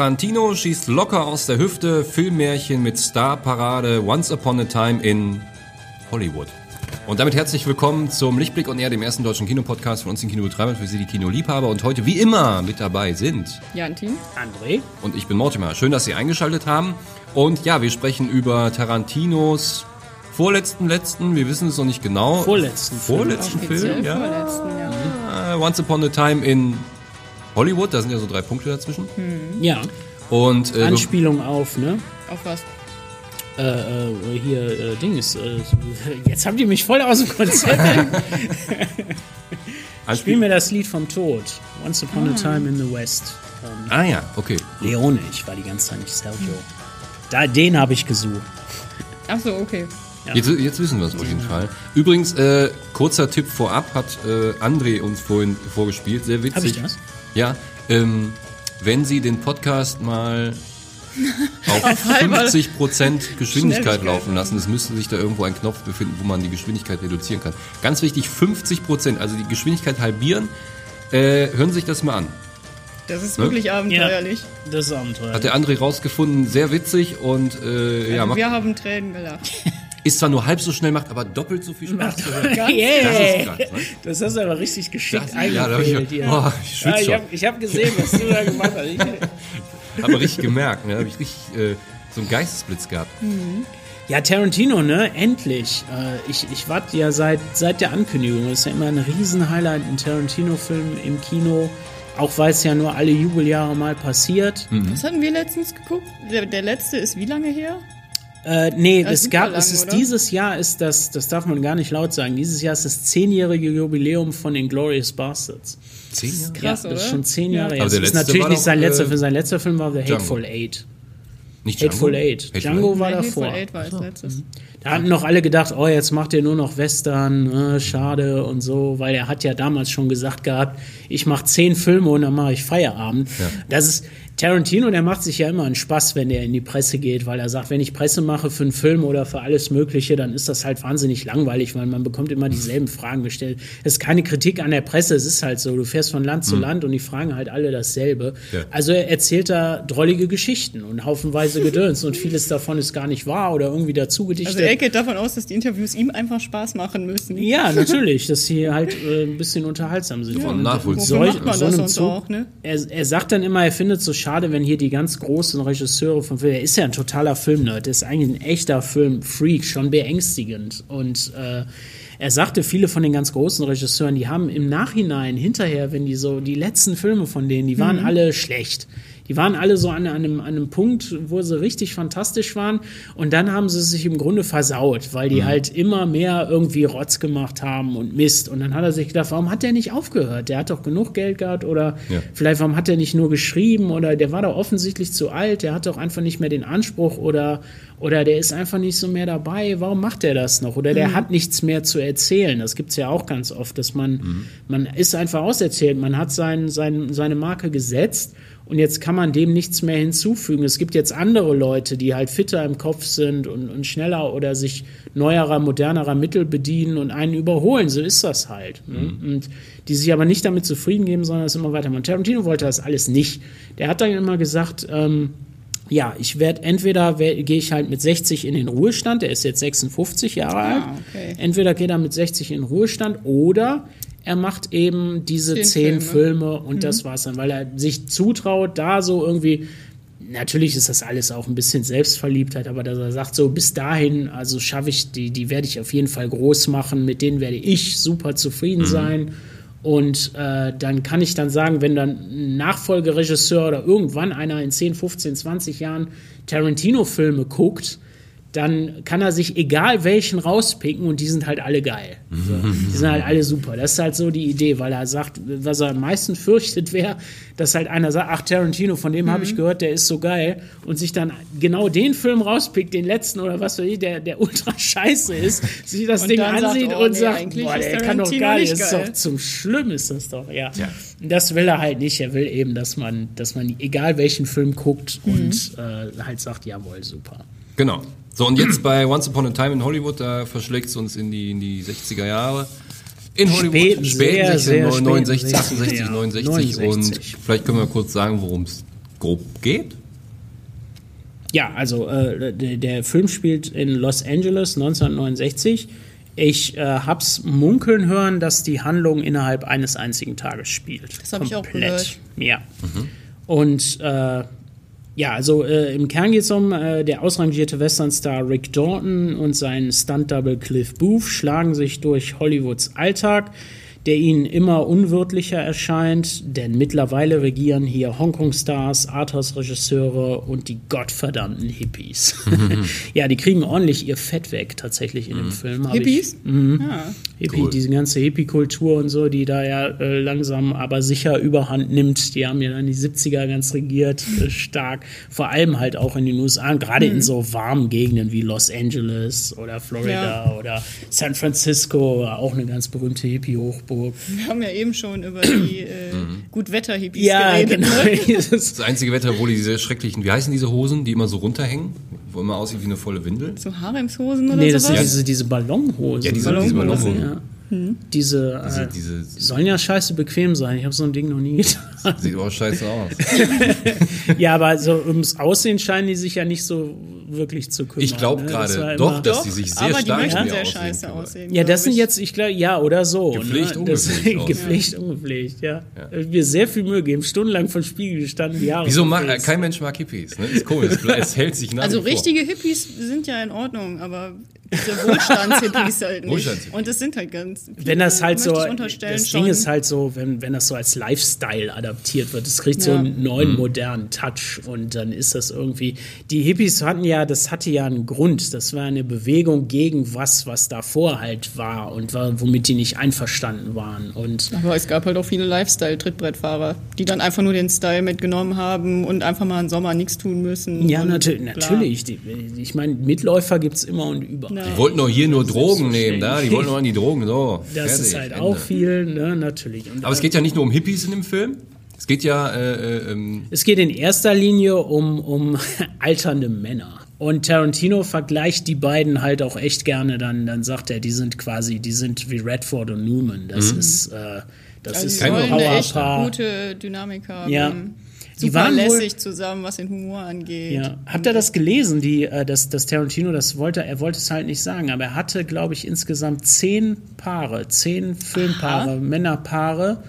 Tarantino schießt locker aus der Hüfte, Filmmärchen mit Starparade Once Upon a Time in Hollywood. Und damit herzlich willkommen zum Lichtblick und eher dem ersten deutschen Kinopodcast von uns in Kino Betreibern für Sie die Kinoliebhaber. Und heute wie immer mit dabei sind Jan Team. André. und ich bin Mortimer. Schön, dass Sie eingeschaltet haben. Und ja, wir sprechen über Tarantinos vorletzten, letzten, wir wissen es noch nicht genau. Vorletzten Film. Vorletzten Film, Offiziell ja. vorletzten, ja. Äh, Once Upon a Time in Hollywood, da sind ja so drei Punkte dazwischen. Ja, Und äh, Anspielung auf, ne? Auf was? Äh, äh, hier, äh, Ding ist, äh, jetzt habt ihr mich voll aus dem Konzept. Spiel mir das Lied vom Tod. Once Upon a Time in the West. Ähm, Ah ja, okay. Leone, ich war die ganze Zeit nicht Sergio. Da, den habe ich gesucht. Ach so, okay. Jetzt, jetzt wissen wir es auf jeden Fall. Übrigens, äh, kurzer Tipp vorab hat äh, André uns vorhin vorgespielt, sehr witzig. Hab ich das? Ja, ähm, wenn Sie den Podcast mal auf 50% Geschwindigkeit laufen lassen, es müsste sich da irgendwo ein Knopf befinden, wo man die Geschwindigkeit reduzieren kann. Ganz wichtig, 50%, also die Geschwindigkeit halbieren. Äh, hören Sie sich das mal an. Das ist Ne? wirklich abenteuerlich. Das ist Abenteuer. Hat der André rausgefunden, sehr witzig und äh, ja, Also macht, wir haben Tränen gelacht. ist zwar nur halb so schnell, macht aber doppelt so viel Spaß zu hören. yeah. Das ist krass, ne? Das hast du aber richtig geschickt Das- ja, da hab ich- boah, ich schwitz ich schon. habe hab gesehen, was du da gemacht hast. Ich, Hab man richtig gemerkt, ne? Hab ich richtig äh, so einen Geistesblitz gehabt. Ja, Tarantino, ne? Endlich. Äh, ich ich warte ja seit, seit der Ankündigung. Das ist ja immer ein Riesenhighlight, ein Tarantino-Film im Kino. Auch weil es ja nur alle Jubeljahre mal passiert. Was hatten wir letztens geguckt? Der, der letzte ist wie lange her? Äh, nee, Das es gab, lang, es ist oder? dieses Jahr ist das, das darf man gar nicht laut sagen, dieses Jahr ist das zehnjährige Jubiläum von Inglourious Bastards. Zehn Jahre? Krass, ja, das ist oder? schon zehn Ja. Jahre her. Aber Das der ist natürlich war nicht sein letzter äh, Film. Sein letzter Film war The Django. Hateful Eight. Nicht Hateful Django? Eight. Hateful Django war Nee, davor. Hateful Eight war als letztes. Da hatten noch alle gedacht, oh, jetzt macht er nur noch Western, äh, schade und so, weil er hat ja damals schon gesagt gehabt, ich mache zehn Filme und dann mache ich Feierabend. Das ist Tarantino, der macht sich ja immer einen Spaß, wenn er in die Presse geht, weil er sagt, wenn ich Presse mache für einen Film oder für alles Mögliche, dann ist das halt wahnsinnig langweilig, weil man bekommt immer dieselben Fragen gestellt. Es ist keine Kritik an der Presse, es ist halt so, du fährst von Land zu Land und die fragen halt alle dasselbe. Ja. Also er erzählt da drollige Geschichten und haufenweise Gedöns und vieles davon ist gar nicht wahr oder irgendwie dazu gedichtet. Also er geht davon aus, dass die Interviews ihm einfach Spaß machen müssen. Ja, natürlich, dass sie halt äh, ein bisschen unterhaltsam sind. Von Und man so das einem sonst Zug- auch, ne? Er, er sagt dann immer, er findet es so schade, wenn hier die ganz großen Regisseure von Film, er ist ja ein totaler Filmnerd, er ist eigentlich ein echter Filmfreak, schon beängstigend. Und äh, er sagte, viele von den ganz großen Regisseuren, die haben im Nachhinein, hinterher, wenn die so, die letzten Filme von denen, die waren alle schlecht. Die waren alle so an einem, an einem Punkt, wo sie richtig fantastisch waren. Und dann haben sie sich im Grunde versaut, weil die halt immer mehr irgendwie Rotz gemacht haben und Mist. Und dann hat er sich gedacht, warum hat der nicht aufgehört? Der hat doch genug Geld gehabt oder Ja. vielleicht warum hat er nicht nur geschrieben oder der war doch offensichtlich zu alt, der hat doch einfach nicht mehr den Anspruch oder, oder der ist einfach nicht so mehr dabei. Warum macht er das noch? Oder der hat nichts mehr zu erzählen. Das gibt's ja auch ganz oft, dass man, man ist einfach auserzählt. Man hat sein, sein, seine Marke gesetzt und jetzt kann man dem nichts mehr hinzufügen. Es gibt jetzt andere Leute, die halt fitter im Kopf sind und, und schneller oder sich neuerer, modernerer Mittel bedienen und einen überholen. So ist das halt. Ne? Und die sich aber nicht damit zufrieden geben, sondern es immer weitermachen. Tarantino wollte das alles nicht. Der hat dann immer gesagt, ähm, ja, ich werde entweder gehe ich halt mit 60 in den Ruhestand, der ist jetzt 56 Jahre alt. okay. Entweder geht er mit 60 in den Ruhestand oder er macht eben diese Zehn zehn Filme. Filme und das war's dann, weil er sich zutraut, da so irgendwie. Natürlich ist das alles auch ein bisschen Selbstverliebtheit, aber dass er sagt, so bis dahin, also schaffe ich die, die werde ich auf jeden Fall groß machen, mit denen werde ich super zufrieden sein. Und äh, dann kann ich dann sagen, wenn dann ein Nachfolgeregisseur oder irgendwann einer in 10, 15, 20 Jahren Tarantino-Filme guckt, dann kann er sich egal welchen rauspicken und die sind halt alle geil. So. Die sind halt alle super. Das ist halt so die Idee, weil er sagt, was er am meisten fürchtet wäre, dass halt einer sagt, ach Tarantino, von dem habe ich gehört, der ist so geil und sich dann genau den Film rauspickt, den letzten oder was weiß ich, der, der ultra scheiße ist, sich das Und Ding dann sagt, ansieht oh, und nee, sagt, boah, der kann doch Tarantino gar nicht, ist geil. doch zum Schlimm ist das doch, ja. Ja. Das will er halt nicht. Er will eben, dass man, dass man egal welchen Film guckt und äh, halt sagt, jawohl, super. Genau. So, und jetzt bei Once Upon a Time in Hollywood, da verschlägt es uns in die, in die 60er Jahre. In Hollywood, Spät, sehr, 60er, sehr 69, spät, 68, ja. 69, 69. und vielleicht können wir kurz sagen, worum es grob geht? Ja, also äh, der, der, Film spielt in Los Angeles 1969. Ich äh, hab's munkeln hören, dass die Handlung innerhalb eines einzigen Tages spielt. Das habe ich auch gehört. Ja. Mhm. Und äh, ja, also äh, im Kern geht es um äh, der ausrangierte Westernstar Rick Dalton und sein Stunt-Double Cliff Booth schlagen sich durch Hollywoods Alltag der ihnen immer unwirtlicher erscheint, denn mittlerweile regieren hier Hongkong-Stars, Arthouse-Regisseure und die gottverdammten Hippies. ja, die kriegen ordentlich ihr Fett weg, tatsächlich in dem mhm. Film. Hippies? Ich, mhm. ja. Hippie, cool. diese ganze Hippie-Kultur und so, die da ja äh, langsam aber sicher überhand nimmt. Die haben ja dann die 70er ganz regiert, äh, stark. Vor allem halt auch in den USA, gerade mhm. in so warmen Gegenden wie Los Angeles oder Florida ja. oder San Francisco, auch eine ganz berühmte Hippie-Hochburg. Wir haben ja eben schon über die äh, mhm. Gutwetter-Hippies ja, geredet. Genau. Ne? das einzige Wetter, wo die diese schrecklichen, wie heißen diese Hosen, die immer so runterhängen, wo immer aussieht wie eine volle Windel? So Haremshosen oder nee, sowas? Nee, das sind diese, diese Ballonhosen. Ja, diese Ballonhosen. Diese Ballonhosen. Ja. Hm. Diese, diese, äh, diese, sollen ja scheiße bequem sein. Ich habe so ein Ding noch nie getan. Sieht auch scheiße aus. ja, aber so ums Aussehen scheinen die sich ja nicht so wirklich zu kümmern. Ich glaube ne? gerade das doch, dass die sich sehr aber stark die möchten sehr scheiße aussehen. Ja, das sind jetzt, ich glaube, ja oder so. Gepflegt, ne? ungepflegt. gepflegt, ungepflegt, ja. ja. Wir sehr viel Mühe geben, stundenlang vor Spiegel gestanden, Jahre. Wieso mag, kein Mensch mag Hippies, ne? Ist komisch, es hält sich nach Also richtige Hippies sind ja in Ordnung, aber diese Wohlstandshippies halt nicht. Wohlstands und es sind halt ganz. Viele, wenn das halt so. Das Ding ist halt so, wenn, wenn das so als Lifestyle adaptiert wird, das kriegt ja. so einen neuen, mhm. modernen Touch und dann ist das irgendwie. Die Hippies hatten ja, das hatte ja einen Grund. Das war eine Bewegung gegen was, was davor halt war und war, womit die nicht einverstanden waren. Und Aber es gab halt auch viele Lifestyle-Trittbrettfahrer, die dann einfach nur den Style mitgenommen haben und einfach mal im Sommer nichts tun müssen. Ja, natür natürlich. Die, ich meine, Mitläufer gibt es immer und überall. Die wollten doch hier nur Drogen nehmen, da. Die wollten nur an die Drogen, so. Das Fertig, ist halt Ende. auch viel, ne, natürlich. Und Aber es geht ja nicht nur um Hippies in dem Film. Es geht ja. Äh, äh, ähm es geht in erster Linie um, um alternde Männer. Und Tarantino vergleicht die beiden halt auch echt gerne. Dann, dann sagt er, die sind quasi, die sind wie Redford und Newman. Das mhm. ist, äh, das also ist ein Powerpaar. gute Dynamik haben. Ja die waren lässig zusammen, was den Humor angeht. Ja. Habt ihr das gelesen, die, äh, das, das Tarantino, das wollte, er wollte es halt nicht sagen, aber er hatte, glaube ich, insgesamt zehn Paare, zehn Filmpaare, Aha. Männerpaare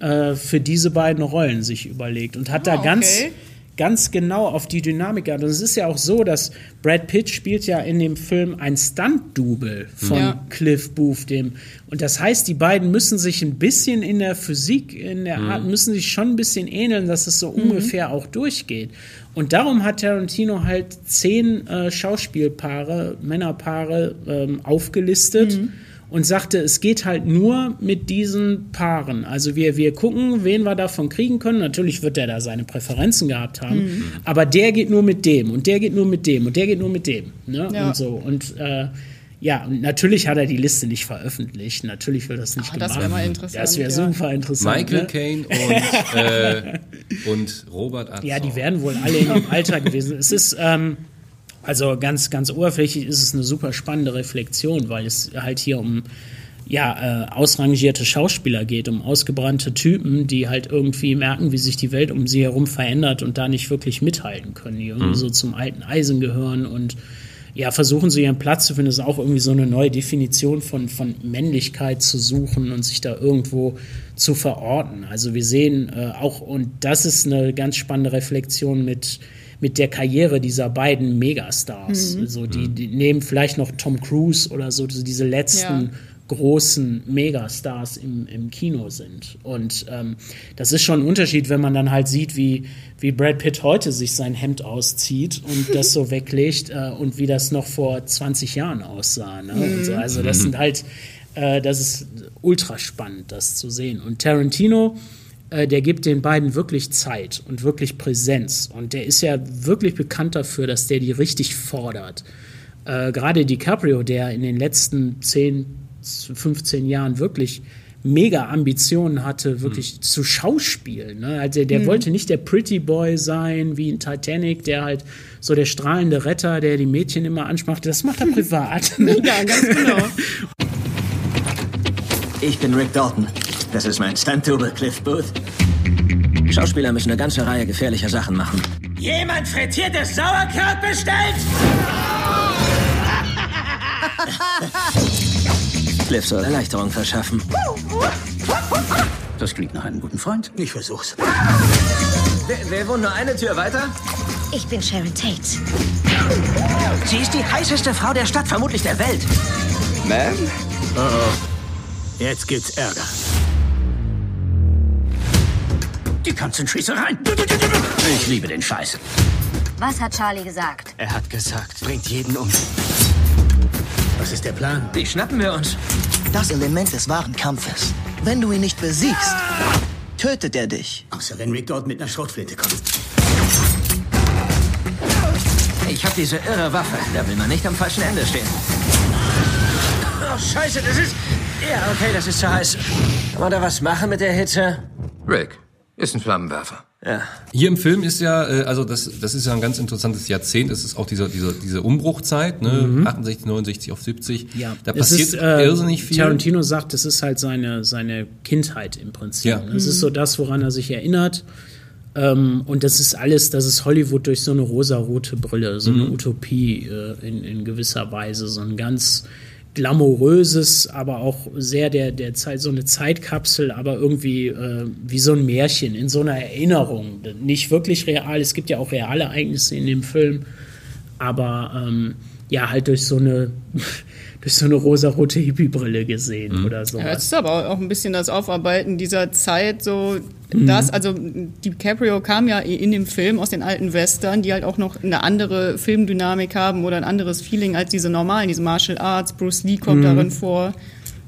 äh, für diese beiden Rollen sich überlegt und hat ah, da ganz okay ganz genau auf die Dynamik geachtet. Und es ist ja auch so, dass Brad Pitt spielt ja in dem Film ein Stunt-Double von ja. Cliff Booth, dem. Und das heißt, die beiden müssen sich ein bisschen in der Physik, in der mhm. Art, müssen sich schon ein bisschen ähneln, dass es so mhm. ungefähr auch durchgeht. Und darum hat Tarantino halt zehn äh, Schauspielpaare, Männerpaare ähm, aufgelistet. Mhm und sagte, es geht halt nur mit diesen Paaren. Also wir, wir gucken, wen wir davon kriegen können. Natürlich wird er da seine Präferenzen gehabt haben, mhm. aber der geht nur mit dem und der geht nur mit dem und der geht nur mit dem. Ne? Ja. Und so. Und äh, ja, und natürlich hat er die Liste nicht veröffentlicht. Natürlich wird das nicht Ach, gemacht. Das wäre mal interessant. Das wäre ja. super interessant. Michael ne? Caine und, äh, und Robert Arzau. Ja, die werden wohl alle in dem Alter gewesen. Es ist, ähm, also ganz, ganz oberflächlich ist es eine super spannende Reflexion, weil es halt hier um ja, äh, ausrangierte Schauspieler geht, um ausgebrannte Typen, die halt irgendwie merken, wie sich die Welt um sie herum verändert und da nicht wirklich mithalten können, die irgendwie mhm. so zum alten Eisen gehören und ja, versuchen sie ihren Platz zu finden. Das ist auch irgendwie so eine neue Definition von, von Männlichkeit zu suchen und sich da irgendwo zu verorten. Also wir sehen äh, auch, und das ist eine ganz spannende Reflexion mit mit der Karriere dieser beiden Megastars. Mhm. So, die, die, nehmen vielleicht noch Tom Cruise oder so, diese letzten ja. großen Megastars im, im Kino sind. Und ähm, das ist schon ein Unterschied, wenn man dann halt sieht, wie, wie Brad Pitt heute sich sein Hemd auszieht und das so weglegt äh, und wie das noch vor 20 Jahren aussah. Ne? Mhm. So. Also das sind halt, äh, das ist ultra spannend, das zu sehen. Und Tarantino äh, der gibt den beiden wirklich Zeit und wirklich Präsenz. Und der ist ja wirklich bekannt dafür, dass der die richtig fordert. Äh, Gerade DiCaprio, der in den letzten 10, 15 Jahren wirklich mega Ambitionen hatte, wirklich mhm. zu schauspielen. Ne? Also der mhm. wollte nicht der Pretty Boy sein, wie in Titanic, der halt so der strahlende Retter, der die Mädchen immer ansprach. Das macht er privat. Ne? Ja, ganz genau. Ich bin Rick Dalton. Das ist mein Stunt-Double, Cliff Booth. Schauspieler müssen eine ganze Reihe gefährlicher Sachen machen. Jemand frittiertes Sauerkraut bestellt? Cliff soll Erleichterung verschaffen. Das klingt nach einem guten Freund. Ich versuch's. Wer, wer wohnt nur eine Tür weiter? Ich bin Sharon Tate. Sie ist die heißeste Frau der Stadt, vermutlich der Welt. Ma'am? Oh oh. Jetzt gibt's Ärger. Die ganzen Schießereien. Ich liebe den Scheiß. Was hat Charlie gesagt? Er hat gesagt, bringt jeden um. Was ist der Plan? Die schnappen wir uns. Das Element des wahren Kampfes. Wenn du ihn nicht besiegst, tötet er dich. Außer wenn Rick dort mit einer Schrotflinte kommt. Ich hab diese irre Waffe. Da will man nicht am falschen Ende stehen. Oh, scheiße, das ist... Ja, okay, das ist zu heiß. Kann man da was machen mit der Hitze? Rick, ist ein Flammenwerfer. Ja. Hier im Film ist ja, äh, also das, das ist ja ein ganz interessantes Jahrzehnt. Es ist auch diese, diese, diese Umbruchzeit, ne? 68, 69 auf 70. Ja, Da es passiert ist, äh, irrsinnig viel. Tarantino sagt, es ist halt seine, seine Kindheit im Prinzip. Ja. Es ist so das, woran er sich erinnert. Ähm, und das ist alles, das ist Hollywood durch so eine rosarote Brille, so eine Utopie äh, in, in gewisser Weise, so ein ganz glamouröses, aber auch sehr der, der Zeit, so eine Zeitkapsel, aber irgendwie äh, wie so ein Märchen in so einer Erinnerung. Nicht wirklich real, es gibt ja auch reale Ereignisse in dem Film, aber ähm, ja, halt durch so eine durch so eine rosarote Hippie-Brille gesehen oder so. Ja, das ist aber auch ein bisschen das Aufarbeiten dieser Zeit, so Mhm. das, also DiCaprio kam ja in dem Film aus den alten Western, die halt auch noch eine andere Filmdynamik haben oder ein anderes Feeling als diese normalen, diese Martial Arts, Bruce Lee Mhm. kommt darin vor.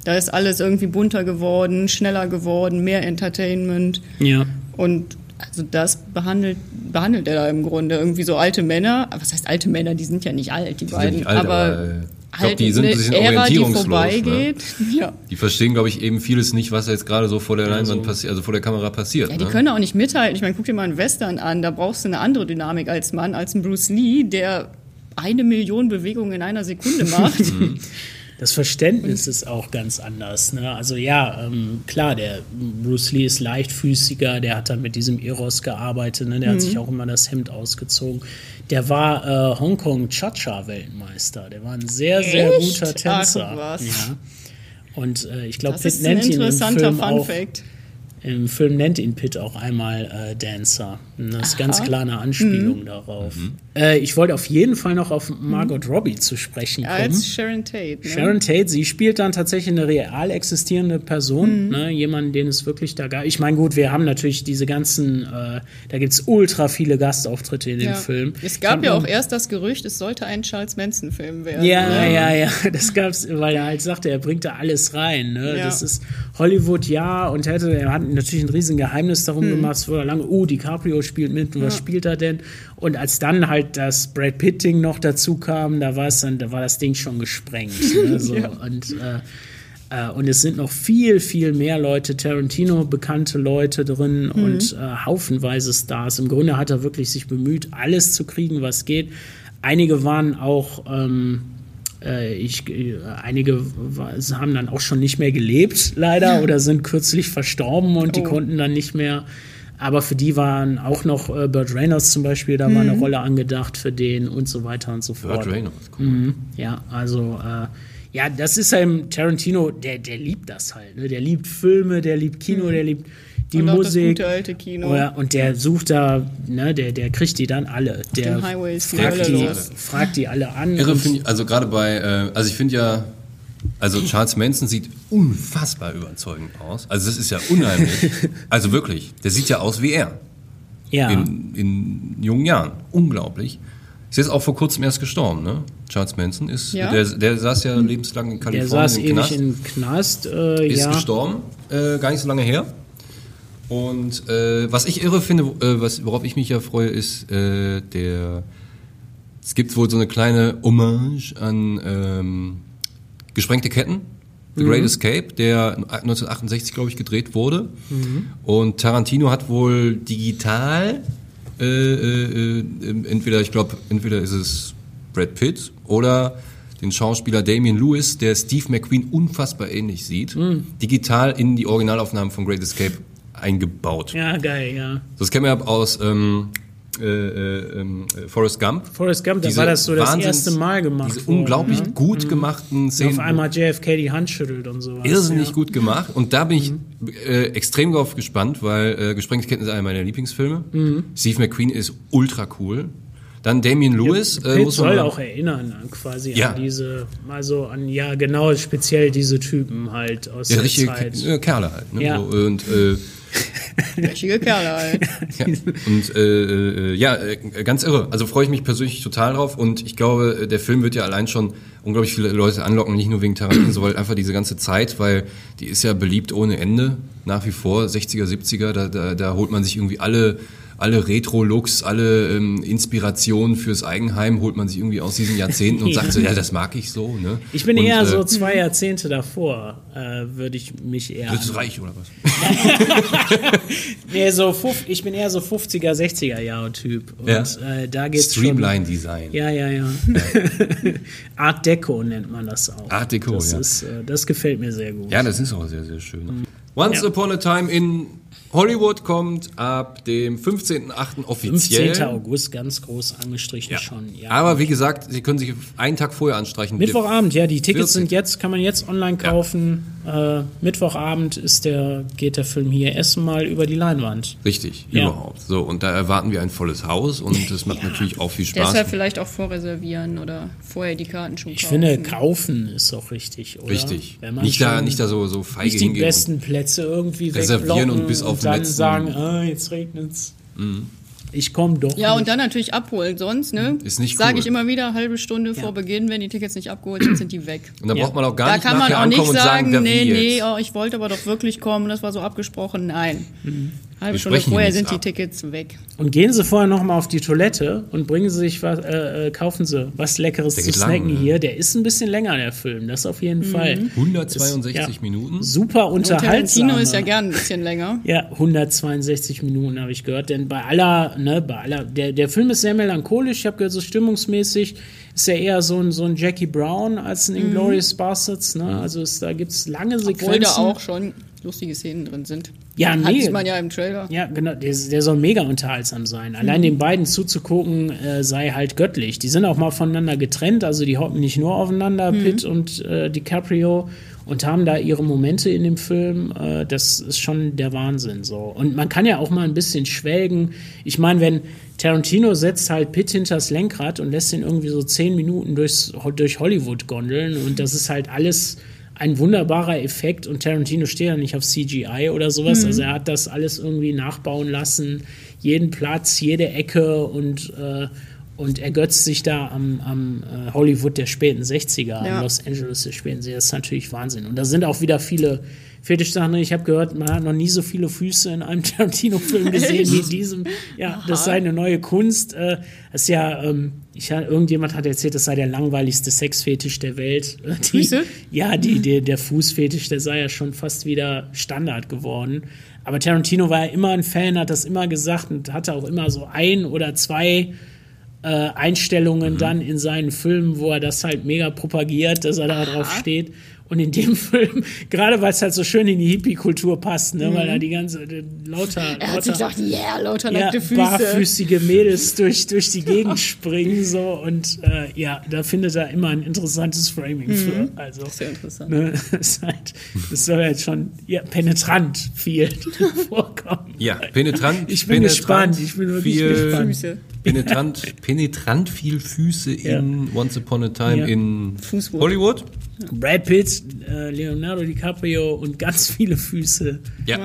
Da ist alles irgendwie bunter geworden, schneller geworden, mehr Entertainment. Ja. Und also das behandelt, behandelt er da im Grunde irgendwie so alte Männer. Was heißt alte Männer? Die sind ja nicht alt, die, Die sind beiden. nicht alt, aber aber, äh, ich halt die sind ein eine bisschen Ära, die orientierungslos, vorbeigeht. Ja. Die verstehen, glaube ich, eben vieles nicht, was jetzt gerade so vor der Leinwand passiert, also vor der Kamera passiert. Ja, die ne? können auch nicht mithalten. Ich meine, guck dir mal einen Western an. Da brauchst du eine andere Dynamik als Mann, als ein Bruce Lee, der eine Million Bewegungen in einer Sekunde macht. Das Verständnis ist auch ganz anders. Ne? Also ja, ähm, klar, der Bruce Lee ist leichtfüßiger, der hat dann mit diesem Eros gearbeitet, ne? der hat sich auch immer das Hemd ausgezogen. Der war äh, Hongkong Cha-Cha-Weltmeister. Der war ein sehr, sehr Echt? guter Tänzer. Ach, was. Ja. Und äh, ich glaube, Das Pitt ist ein interessanter Fun auch, Fact. Im Film nennt ihn Pitt auch einmal äh, Dancer. Und Das ist ganz klar eine Anspielung Mhm. darauf. Äh, ich wollte auf jeden Fall noch auf Margot Robbie zu sprechen Ja, kommen. als Sharon Tate. Ne? Sharon Tate, sie spielt dann tatsächlich eine real existierende Mhm. Person, ne, jemanden, den es wirklich da gab. Ich meine, gut, wir haben natürlich diese ganzen, äh, da gibt es ultra viele Gastauftritte in dem ja. Film. Es gab ja auch erst das Gerücht, es sollte ein Charles Manson-Film werden. Ja, ne? ja, ja, das gab's, weil er halt sagte, er bringt da alles rein. Ne? Ja. Das ist Hollywood, ja, und hätte, er hat natürlich ein riesen Geheimnis darum Hm. gemacht, es wurde lange, oh, DiCaprio spielt mit, und was spielt er denn? Und als dann halt das Brad Pitt-Ding noch dazu kam, da war es dann, da war das Ding schon gesprengt. Ne? So, Und äh, äh, und es sind noch viel, viel mehr Leute, Tarantino, bekannte Leute drin und äh, haufenweise Stars. Im Grunde hat er wirklich sich bemüht, alles zu kriegen, was geht. Einige waren auch, ähm, äh, ich, äh, einige haben dann auch schon nicht mehr gelebt, leider, oder sind kürzlich verstorben und die Oh. konnten dann nicht mehr. Aber für die waren auch noch äh, Burt Reynolds zum Beispiel, da war eine Rolle angedacht für den und so weiter und so fort. Burt Reynolds, guck mal. Ja, also äh, ja, das ist halt Tarantino, der, der liebt das halt. Ne? Der liebt Filme, der liebt Kino, der liebt die Und Musik. gute alte Kino. Ja, und der sucht da, ne, der, der kriegt die dann alle. Der die fragt, die, fragt die alle an. Irre finde ich, also gerade bei, äh, also ich finde ja, also Charles Manson sieht unfassbar überzeugend aus. Also das ist ja unheimlich. also wirklich, der sieht ja aus wie er. ja. In, in jungen Jahren. Unglaublich. Ist jetzt auch vor kurzem erst gestorben, ne? Charles Manson ist, Ja? der, der saß ja lebenslang in der Kalifornien saß im ewig Knast. im Knast. Äh, ist ja. gestorben, äh, gar nicht so lange her. Und äh, was ich irre finde, äh, was, worauf ich mich ja freue, ist äh, der. Es gibt wohl so eine kleine Hommage an ähm, Gesprengte Ketten, The Great Escape, der 1968, glaube ich, gedreht wurde. Und Tarantino hat wohl digital äh, äh, äh, entweder, ich glaube, entweder ist es Brad Pitt oder den Schauspieler Damien Lewis, der Steve McQueen unfassbar ähnlich sieht, digital in die Originalaufnahmen von Great Escape eingebaut. Ja, geil, ja. Das kennen wir ja aus ähm, äh, äh, ähm, Forrest Gump. Forrest Gump, da war das so das Wahnsinns- erste Mal gemacht. Diese worden, unglaublich ne? gut gemachten Auf Szenen. einmal JFK die Hand schüttelt und sowas. irrsinnig ja. gut gemacht. Und da bin ich äh, extrem drauf gespannt, weil äh, Gesprengte Ketten ist einer meiner Lieblingsfilme. Mhm. Steve McQueen ist ultra cool. Dann Damien Lewis. äh, Pitt muss man soll auch erinnern an quasi Ja. an diese, also an, ja genau, speziell diese Typen halt aus Ja, der richtige Zeit. Ke äh, Kerle halt. Ne? Ja. So, und äh, Richtige Kerle halt. Ja. Und äh, äh, ja, äh, ganz irre. Also freue ich mich persönlich total drauf und ich glaube, äh, der Film wird ja allein schon unglaublich viele Leute anlocken, nicht nur wegen Tarantino, sondern einfach diese ganze Zeit, weil die ist ja beliebt ohne Ende, nach wie vor, 60er, 70er, da, da, da holt man sich irgendwie alle alle Retro-Looks, alle ähm, Inspirationen fürs Eigenheim holt man sich irgendwie aus diesen Jahrzehnten und sagt so, ja, das mag ich so. Ne? Ich bin und, eher äh, so zwei Jahrzehnte davor, äh, würde ich mich eher. Das ist reich oder was? Nee, so ich bin eher so 50er, 60er Jahre Typ. Und Ja. äh, da geht's Streamline Design. schon. Ja, ja, ja. Art Deco nennt man das auch. Art Deco, das ja. Ist, äh, das gefällt mir sehr gut. Ja, das ist auch sehr, sehr schön. Once Ja. Upon a Time in Hollywood kommt ab dem 15.08. offiziell. 15. August, ganz groß angestrichen Ja. schon. Ja. Aber wie gesagt, Sie können sich einen Tag vorher anstreichen. Mittwochabend, ja, die Tickets 14. sind jetzt, kann man jetzt online kaufen. Äh, Mittwochabend ist der, geht der Film hier erstmal über die Leinwand. Richtig, Ja. überhaupt. So, und da erwarten wir ein volles Haus und das macht natürlich auch viel Spaß. Deshalb vielleicht auch vorreservieren oder vorher die Karten schon Ich kaufen. finde, kaufen ist auch richtig, oder? Richtig. Wenn man Nicht da, nicht da so, so feige nicht die hingehen. besten Plätze irgendwie Reservieren und bis auf den dann letzten- sagen, ah, jetzt regnet's. Ich komme doch. Ja, nicht. und dann natürlich abholen. Sonst, ne? Ist nicht Sage cool. ich immer wieder, halbe Stunde vor Beginn, wenn die Tickets nicht abgeholt sind, sind die weg. Und da Ja. braucht man auch gar Da nicht kann man auch nicht sagen, sagen, nee, nee, oh, ich wollte aber doch wirklich kommen, das war so abgesprochen. Nein. Halbe Stunde vorher sind die ab. Tickets weg. Und gehen Sie vorher noch mal auf die Toilette und bringen Sie sich was, äh, äh, kaufen Sie was Leckeres Der zu geht lang, snacken ne? hier. Der ist ein bisschen länger, der Film, das auf jeden Fall. 162 Ja. Minuten. Super unterhaltsam. Tarantino ist ja gern ein bisschen länger. Ja, 162 Minuten habe ich gehört. Denn bei aller, ne, bei aller, der, der Film ist sehr melancholisch. Ich habe gehört, so stimmungsmäßig ist er eher so ein, so ein Jackie Brown als ein Inglourious Bastards. Ne? Also es, da gibt es lange Sequenzen. Obwohl da auch schon lustige Szenen drin sind. Ja, Hat nee. man ja im Trailer. Ja, genau, der, der soll mega unterhaltsam sein. Allein den beiden zuzugucken, äh, sei halt göttlich. Die sind auch mal voneinander getrennt, also die hocken nicht nur aufeinander, Pitt und äh, DiCaprio, und haben da ihre Momente in dem Film. Äh, das ist schon der Wahnsinn so. Und man kann ja auch mal ein bisschen schwelgen. Ich meine, wenn Tarantino setzt halt Pitt hinters Lenkrad und lässt ihn irgendwie so zehn Minuten durchs, durch Hollywood gondeln und das ist halt alles ein wunderbarer Effekt und Tarantino steht ja nicht auf CGI oder sowas. Also er hat das alles irgendwie nachbauen lassen, jeden Platz, jede Ecke und, äh, und ergötzt sich da am, am äh, Hollywood der späten 60er, Ja. am Los Angeles der späten 60er. Das ist natürlich Wahnsinn. Und da sind auch wieder viele Fetischsachen. Ich habe gehört, man hat noch nie so viele Füße in einem Tarantino-Film gesehen wie in diesem. Ja, das sei eine neue Kunst. Äh, Das ist ja, ähm, ich, irgendjemand hat erzählt, das sei der langweiligste Sexfetisch der Welt. Äh, Die, Füße? ja, die, der, der Fußfetisch, der sei ja schon fast wieder Standard geworden. Aber Tarantino war ja immer ein Fan, hat das immer gesagt und hatte auch immer so ein oder zwei äh, Einstellungen dann in seinen Filmen, wo er das halt mega propagiert, dass er da drauf steht. Und in dem Film, gerade weil es halt so schön in die Hippie-Kultur passt, ne, weil da die ganze äh, lauter, Er hat lauter sich gesagt, yeah, lauter ja, nackte Füße. barfüßige Mädels durch, durch die Gegend springen so und äh, ja, da findet er immer ein interessantes Framing für. Also, Sehr interessant. ne, das, ist halt, das soll halt schon ja, penetrant viel vorkommen. Ja, penetrant. Ich bin penetrant gespannt, ich bin wirklich viel, gespannt. Füße. Penetrant, penetrant viel Füße in Once Upon a Time Ja. in Fußwohl. Hollywood. Brad Pitt, äh, Leonardo DiCaprio und ganz viele Füße. Ja.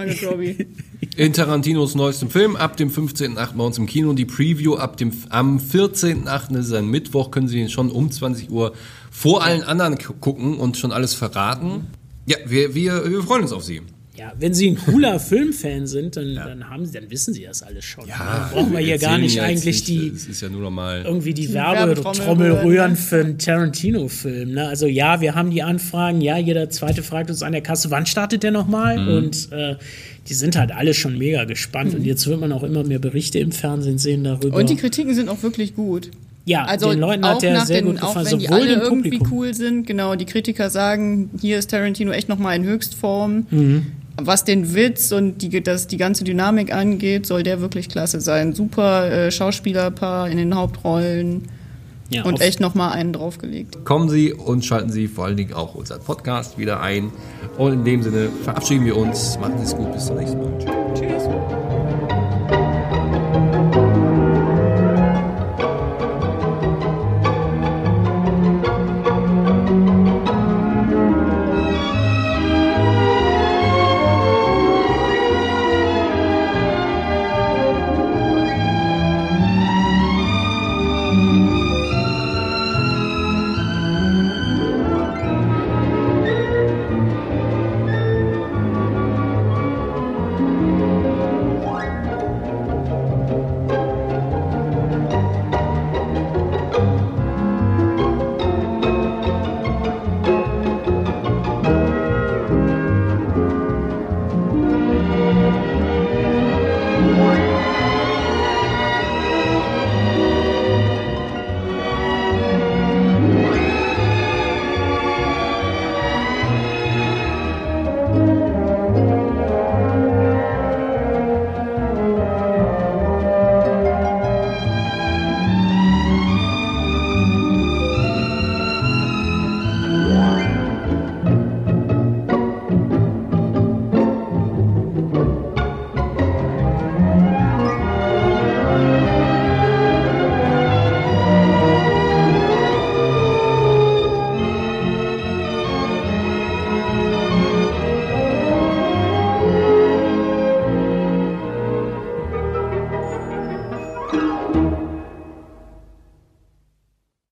In Tarantinos neuestem Film ab dem 15.8. bei uns im Kino. Die Preview ab dem am 14.8. das ist ein Mittwoch, können Sie ihn schon um 20 Uhr vor allen anderen gu- gucken und schon alles verraten. Ja, wir, wir, wir freuen uns auf Sie. Ja, wenn Sie ein cooler Filmfan sind, dann, dann haben Sie, dann wissen Sie das alles schon. dann brauchen wir hier gar nicht ja eigentlich nicht, die ja irgendwie die, Werbetrommel Werbetrommel rühren, ne? für einen Tarantino-Film. Ne? Also ja, wir haben die Anfragen, ja, jeder zweite fragt uns an der Kasse, wann startet der nochmal? Mhm. Und äh, die sind halt alle schon mega gespannt. Und jetzt wird man auch immer mehr Berichte im Fernsehen sehen darüber. Und die Kritiken sind auch wirklich gut. ja, Also den Leuten auch hat der sehr den, gut auch gefallen, wenn die alle irgendwie cool sind, genau, die Kritiker sagen, hier ist Tarantino echt nochmal in Höchstform. Mhm. Was den Witz und die, das, die ganze Dynamik angeht, soll der wirklich klasse sein. Super äh, Schauspielerpaar in den Hauptrollen. Ja, und echt nochmal einen draufgelegt. Kommen Sie und schalten Sie vor allen Dingen auch unseren Podcast wieder ein. Und in dem Sinne verabschieden wir uns. Machen Sie es gut. Bis zum nächsten Mal. Tschüss.